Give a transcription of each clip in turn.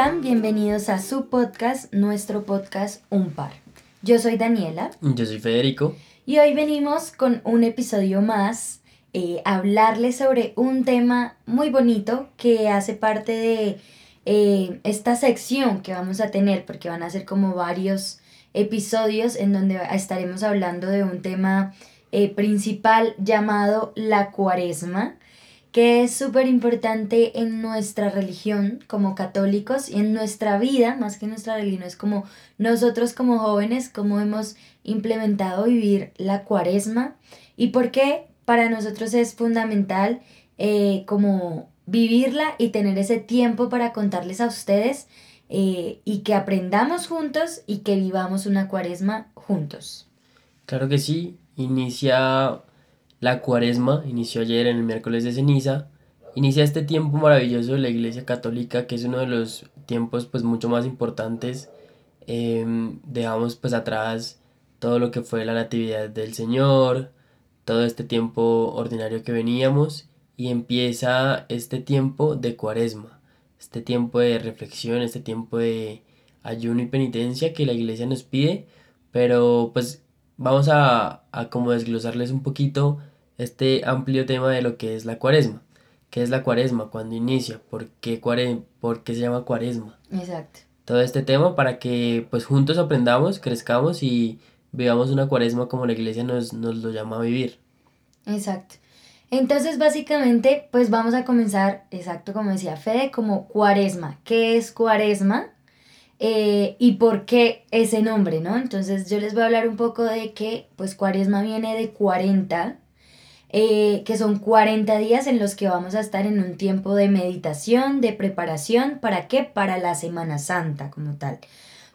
están? Bienvenidos a su podcast, nuestro podcast Un Par. Yo soy Daniela. Yo soy Federico. Y hoy venimos con un episodio más, eh, a hablarles sobre un tema muy bonito que hace parte de eh, esta sección que vamos a tener, porque van a ser como varios episodios en donde estaremos hablando de un tema eh, principal llamado la cuaresma que es súper importante en nuestra religión como católicos y en nuestra vida, más que nuestra religión, es como nosotros como jóvenes, cómo hemos implementado vivir la cuaresma y por qué para nosotros es fundamental eh, como vivirla y tener ese tiempo para contarles a ustedes eh, y que aprendamos juntos y que vivamos una cuaresma juntos. Claro que sí, inicia la cuaresma inició ayer en el miércoles de ceniza. Inicia este tiempo maravilloso de la Iglesia Católica, que es uno de los tiempos pues mucho más importantes. Em, dejamos pues atrás todo lo que fue la Natividad del Señor, todo este tiempo ordinario que veníamos y empieza este tiempo de cuaresma, este tiempo de reflexión, este tiempo de ayuno y penitencia que la iglesia nos pide, pero pues vamos a, a como desglosarles un poquito este amplio tema de lo que es la cuaresma. ¿Qué es la cuaresma? ¿Cuándo inicia? ¿Por qué, ¿Por qué se llama cuaresma? Exacto. Todo este tema para que pues juntos aprendamos, crezcamos y vivamos una cuaresma como la iglesia nos, nos lo llama a vivir. Exacto. Entonces básicamente pues vamos a comenzar, exacto como decía Fede, como cuaresma. ¿Qué es cuaresma? Eh, y por qué ese nombre, ¿no? Entonces yo les voy a hablar un poco de que pues cuaresma viene de 40 eh, que son 40 días en los que vamos a estar en un tiempo de meditación, de preparación, ¿para qué? Para la Semana Santa como tal.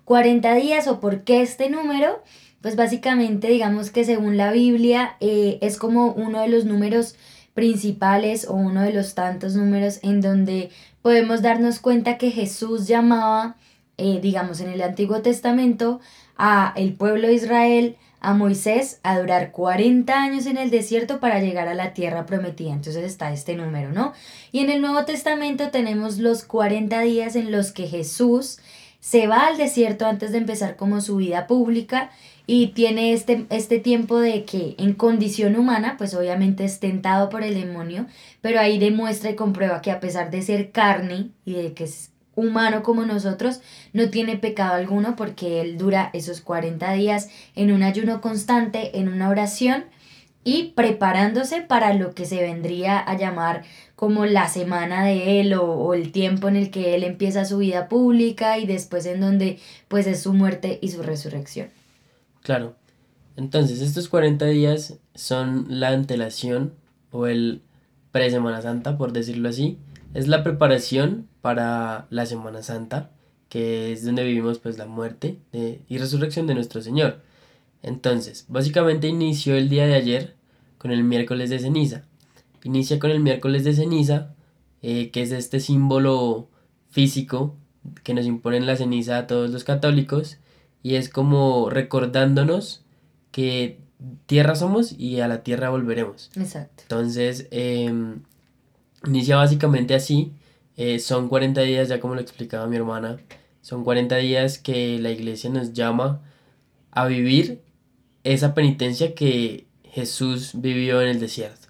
40 días o por qué este número, pues básicamente digamos que según la Biblia eh, es como uno de los números principales o uno de los tantos números en donde podemos darnos cuenta que Jesús llamaba, eh, digamos en el Antiguo Testamento, a el pueblo de Israel a Moisés a durar 40 años en el desierto para llegar a la tierra prometida. Entonces está este número, ¿no? Y en el Nuevo Testamento tenemos los 40 días en los que Jesús se va al desierto antes de empezar como su vida pública y tiene este, este tiempo de que en condición humana, pues obviamente es tentado por el demonio, pero ahí demuestra y comprueba que a pesar de ser carne y de que es humano como nosotros, no tiene pecado alguno porque Él dura esos 40 días en un ayuno constante, en una oración y preparándose para lo que se vendría a llamar como la semana de Él o, el tiempo en el que Él empieza su vida pública y después en donde pues es su muerte y su resurrección. Claro. Entonces, estos 40 días son la antelación o el pre-Semana Santa, por decirlo así. Es la preparación para la Semana Santa, que es donde vivimos pues la muerte y resurrección de nuestro Señor. Entonces, básicamente inició el día de ayer con el miércoles de ceniza. Inicia con el miércoles de ceniza, eh, que es este símbolo físico que nos imponen la ceniza a todos los católicos, y es como recordándonos que tierra somos y a la tierra volveremos. Exacto. Entonces, em, inicia básicamente así, eh, son 40 días, ya como lo explicaba mi hermana, son 40 días que la iglesia nos llama a vivir esa penitencia que Jesús vivió en el desierto.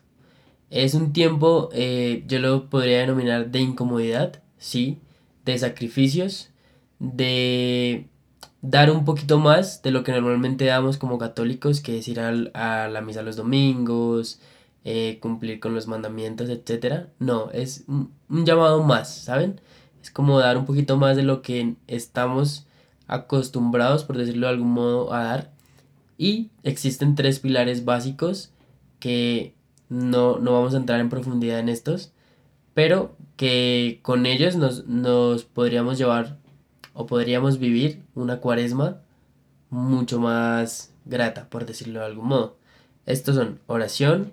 Es un tiempo, eh, yo lo podría denominar de incomodidad, sí, de sacrificios, de dar un poquito más de lo que normalmente damos como católicos, que es ir a la misa los domingos, eh, cumplir con los mandamientos, etc. No, es un, llamado más, ¿saben? Es como dar un poquito más de lo que estamos acostumbrados, por decirlo de algún modo, a dar. Y existen tres pilares básicos que no, no vamos a entrar en profundidad en estos, pero que con ellos nos, nos podríamos llevar o podríamos vivir una cuaresma mucho más grata, por decirlo de algún modo. Estos son oración,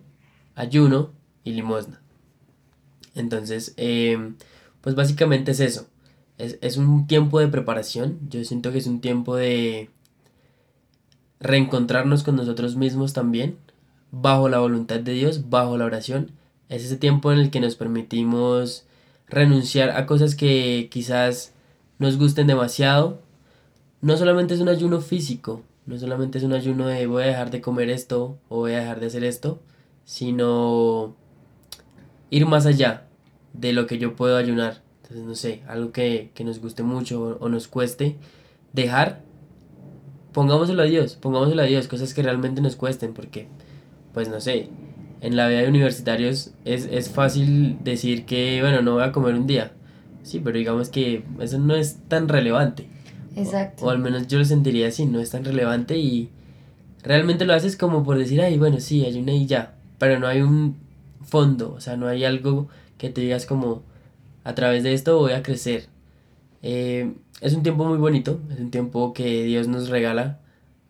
ayuno y limosna. Entonces, em, pues básicamente es eso. Es, un tiempo de preparación. Yo siento que es un tiempo de reencontrarnos con nosotros mismos también, bajo la voluntad de Dios, bajo la oración. Es ese tiempo en el que nos permitimos renunciar a cosas que quizás nos gusten demasiado. No solamente es un ayuno físico, no solamente es un ayuno de voy a dejar de comer esto o voy a dejar de hacer esto, sino ir más allá de lo que yo puedo ayunar. Entonces, no sé, algo que, nos guste mucho o, nos cueste dejar, pongámoselo a Dios, pongámoselo a Dios, cosas que realmente nos cuesten, porque, pues no sé, en la vida de universitarios es, es fácil decir que, bueno, no voy a comer un día. Sí, pero digamos que eso no es tan relevante. Exacto. O, al menos yo lo sentiría así, no es tan relevante y realmente lo haces como por decir, ay, bueno, sí, hay una y ya. Pero no hay un fondo, o sea, no hay algo que te digas como, a través de esto voy a crecer. Eh, es un tiempo muy bonito, es un tiempo que Dios nos regala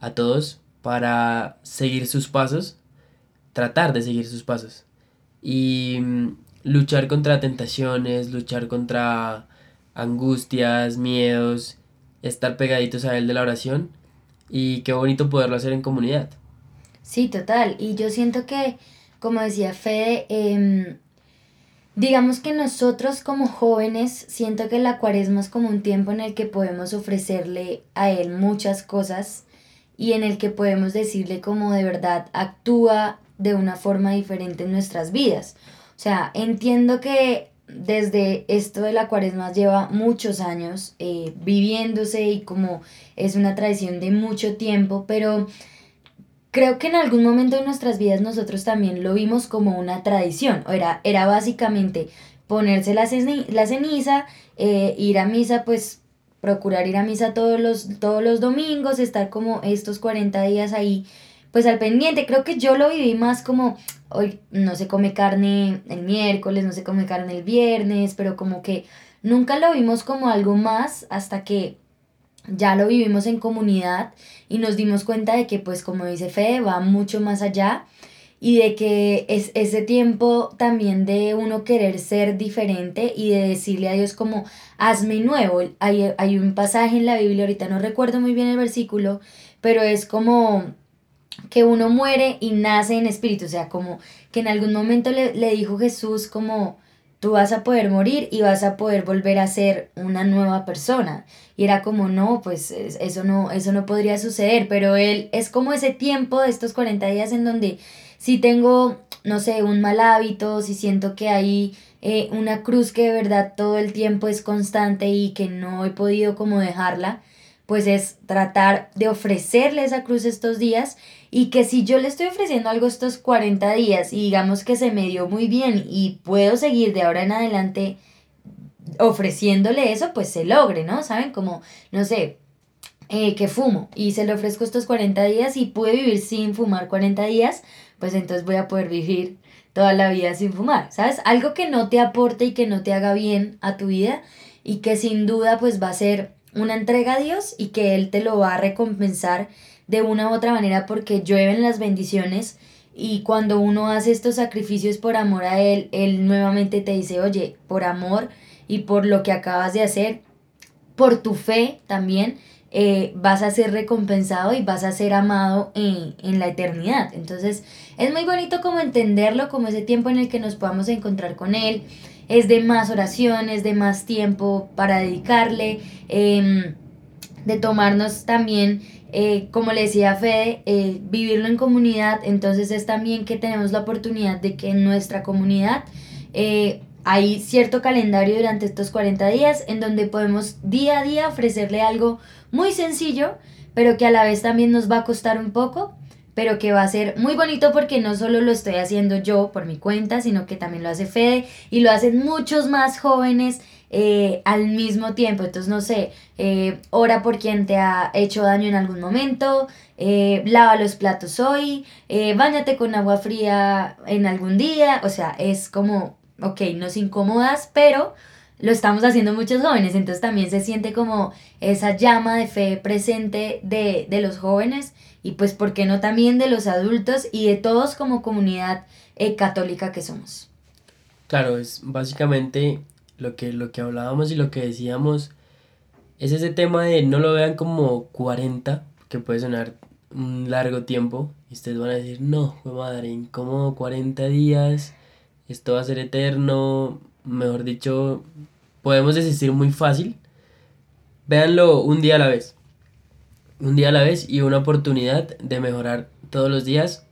a todos para seguir sus pasos, tratar de seguir sus pasos. Y mm, luchar contra tentaciones, luchar contra angustias, miedos, estar pegaditos a Él de la oración y qué bonito poderlo hacer en comunidad. Sí, total. Y yo siento que, como decía Fede, em, digamos que nosotros como jóvenes, siento que la cuaresma es como un tiempo en el que podemos ofrecerle a Él muchas cosas y en el que podemos decirle como de verdad actúa de una forma diferente en nuestras vidas. O sea, entiendo que desde esto de la cuaresma lleva muchos años eh, viviéndose y como es una tradición de mucho tiempo, pero creo que en algún momento de nuestras vidas nosotros también lo vimos como una tradición, o era, era básicamente ponerse la, ceniza, eh, ir a misa, pues procurar ir a misa todos los, todos los domingos, estar como estos 40 días ahí pues al pendiente. Creo que yo lo viví más como, hoy no se come carne el miércoles, no se come carne el viernes, pero como que nunca lo vimos como algo más hasta que ya lo vivimos en comunidad y nos dimos cuenta de que pues como dice Fede va mucho más allá y de que es ese tiempo también de uno querer ser diferente y de decirle a Dios como hazme nuevo. Hay, hay un pasaje en la Biblia, ahorita no recuerdo muy bien el versículo, pero es como que uno muere y nace en espíritu, o sea, como que en algún momento le, dijo Jesús como tú vas a poder morir y vas a poder volver a ser una nueva persona. Y era como, no, pues eso no, eso no podría suceder, pero él es como ese tiempo de estos 40 días en donde si tengo, no sé, un mal hábito, si siento que hay eh, una cruz que de verdad todo el tiempo es constante y que no he podido como dejarla, pues es tratar de ofrecerle esa cruz estos días y que si yo le estoy ofreciendo algo estos 40 días y digamos que se me dio muy bien y puedo seguir de ahora en adelante ofreciéndole eso, pues se logre, ¿no? ¿Saben? Como, no sé, eh, que fumo y se le ofrezco estos 40 días y pude vivir sin fumar 40 días, pues entonces voy a poder vivir toda la vida sin fumar, ¿sabes? Algo que no te aporte y que no te haga bien a tu vida y que sin duda pues va a ser una entrega a Dios y que Él te lo va a recompensar de una u otra manera porque llueven las bendiciones y cuando uno hace estos sacrificios por amor a Él, Él nuevamente te dice, oye, por amor y por lo que acabas de hacer, por tu fe también, eh, vas a ser recompensado y vas a ser amado en, en, la eternidad. Entonces es muy bonito como entenderlo, como ese tiempo en el que nos podamos encontrar con Él, es de más oraciones, de más tiempo para dedicarle, em, de tomarnos también, eh, como le decía Fede, eh, vivirlo en comunidad, entonces es también que tenemos la oportunidad de que en nuestra comunidad hay cierto calendario durante estos 40 días en donde podemos día a día ofrecerle algo muy sencillo, pero que a la vez también nos va a costar un poco, pero que va a ser muy bonito porque no solo lo estoy haciendo yo por mi cuenta, sino que también lo hace Fede y lo hacen muchos más jóvenes eh, al mismo tiempo. Entonces, no sé, eh, ora por quien te ha hecho daño en algún momento, eh, lava los platos hoy, bañate con agua fría en algún día, o sea, es como, ok, nos incomodas, pero lo estamos haciendo muchos jóvenes, entonces también se siente como esa llama de fe presente de, de los jóvenes y pues, ¿por qué no también de los adultos y de todos como comunidad eh, católica que somos? Claro, es básicamente lo que, lo que hablábamos y lo que decíamos, es ese tema de no lo vean como 40, que puede sonar un largo tiempo, y ustedes van a decir, no, madre, incómodo 40 días, esto va a ser eterno, mejor dicho, podemos desistir muy fácil. Véanlo un día a la vez. Un día a la vez y una oportunidad de mejorar todos los días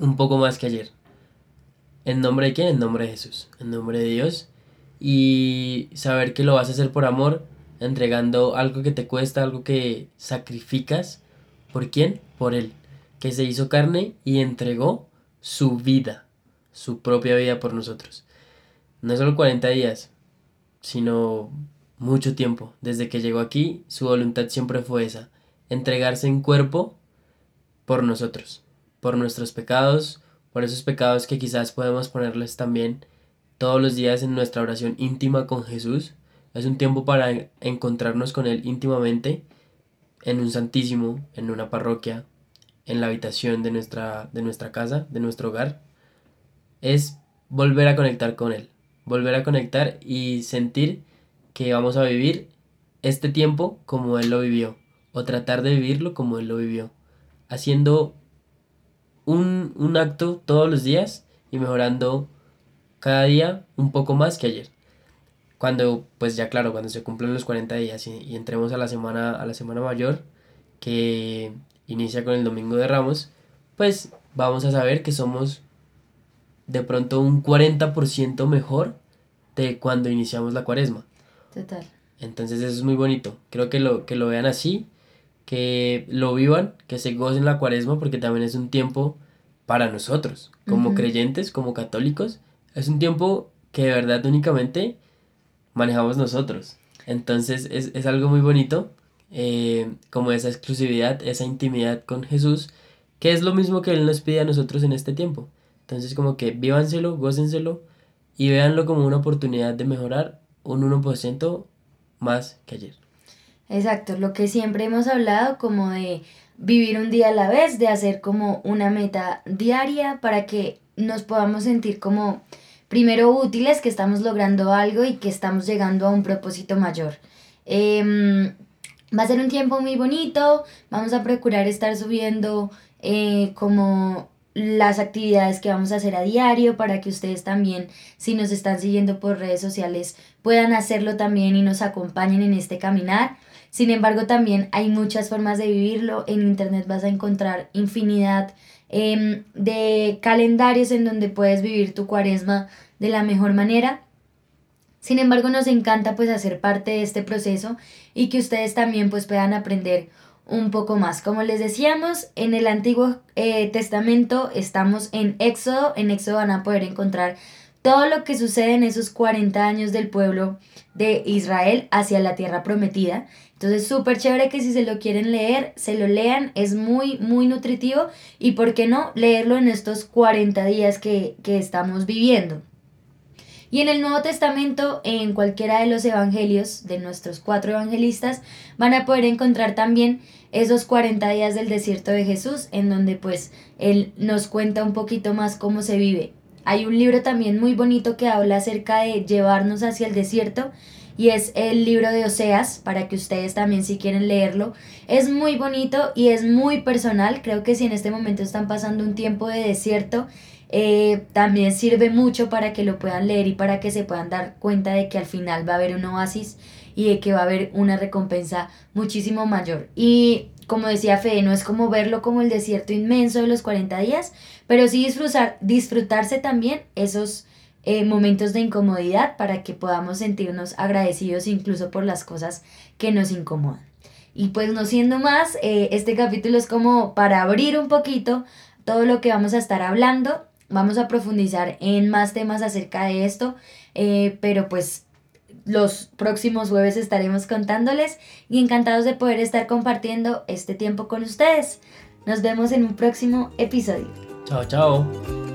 un poco más que ayer. ¿En nombre de quién? En nombre de Jesús. En nombre de Dios. Y saber que lo vas a hacer por amor, entregando algo que te cuesta, algo que sacrificas. ¿Por quién? Por Él. Que se hizo carne y entregó su vida, su propia vida por nosotros. No solo 40 días, sino mucho tiempo. Desde que llegó aquí, su voluntad siempre fue esa, entregarse en cuerpo por nosotros, por nuestros pecados, por esos pecados que quizás podemos ponerles también todos los días en nuestra oración íntima con Jesús. Es un tiempo para encontrarnos con Él íntimamente en un santísimo, en una parroquia, en la habitación de nuestra, de nuestra casa, de nuestro hogar. Es volver a conectar con Él, volver a conectar y sentir que vamos a vivir este tiempo como Él lo vivió, o tratar de vivirlo como Él lo vivió, haciendo un, un acto todos los días y mejorando cada día un poco más que ayer. Cuando, pues ya claro, cuando se cumplen los 40 días y, entremos a la semana, a la semana mayor, que inicia con el domingo de Ramos, pues vamos a saber que somos de pronto un 40% mejor de cuando iniciamos la cuaresma. Total. Entonces eso es muy bonito. Creo que lo, que lo vean así, que lo vivan, que se gocen la cuaresma, porque también es un tiempo para nosotros, como creyentes, como católicos. Es un tiempo que de verdad únicamente manejamos nosotros. Entonces es, es algo muy bonito, eh, como esa exclusividad, esa intimidad con Jesús, que es lo mismo que Él nos pide a nosotros en este tiempo. Entonces como que vívanselo, gócenselo y véanlo como una oportunidad de mejorar un 1% más que ayer. Exacto, lo que siempre hemos hablado como de vivir un día a la vez, de hacer como una meta diaria para que nos podamos sentir como primero útiles, que estamos logrando algo y que estamos llegando a un propósito mayor. Em, va a ser un tiempo muy bonito, vamos a procurar estar subiendo eh, como las actividades que vamos a hacer a diario para que ustedes también, si nos están siguiendo por redes sociales, puedan hacerlo también y nos acompañen en este caminar. Sin embargo, también hay muchas formas de vivirlo. En internet vas a encontrar infinidad em, de calendarios en donde puedes vivir tu cuaresma de la mejor manera. Sin embargo, nos encanta pues hacer parte de este proceso y que ustedes también pues puedan aprender un poco más. Como les decíamos, en el Antiguo eh, Testamento estamos en Éxodo. En Éxodo van a poder encontrar todo lo que sucede en esos 40 años del pueblo de Israel hacia la tierra prometida. Entonces, súper chévere que si se lo quieren leer, se lo lean. Es muy, muy nutritivo. Y por qué no leerlo en estos 40 días que, que estamos viviendo. Y en el Nuevo Testamento, en cualquiera de los evangelios de nuestros cuatro evangelistas, van a poder encontrar también esos 40 días del desierto de Jesús, en donde pues él nos cuenta un poquito más cómo se vive. Hay un libro también muy bonito que habla acerca de llevarnos hacia el desierto y es el libro de Oseas, para que ustedes también si quieren leerlo. Es muy bonito y es muy personal, creo que si en este momento están pasando un tiempo de desierto, eh, también sirve mucho para que lo puedan leer y para que se puedan dar cuenta de que al final va a haber un oasis y de que va a haber una recompensa muchísimo mayor. Y como decía Fede, no es como verlo como el desierto inmenso de los 40 días, pero sí disfrutar, disfrutarse también esos eh, momentos de incomodidad para que podamos sentirnos agradecidos incluso por las cosas que nos incomodan. Y pues no siendo más, eh, este capítulo es como para abrir un poquito todo lo que vamos a estar hablando Vamos a profundizar en más temas acerca de esto, eh, pero pues los próximos jueves estaremos contándoles y encantados de poder estar compartiendo este tiempo con ustedes. Nos vemos en un próximo episodio. Chao, chao.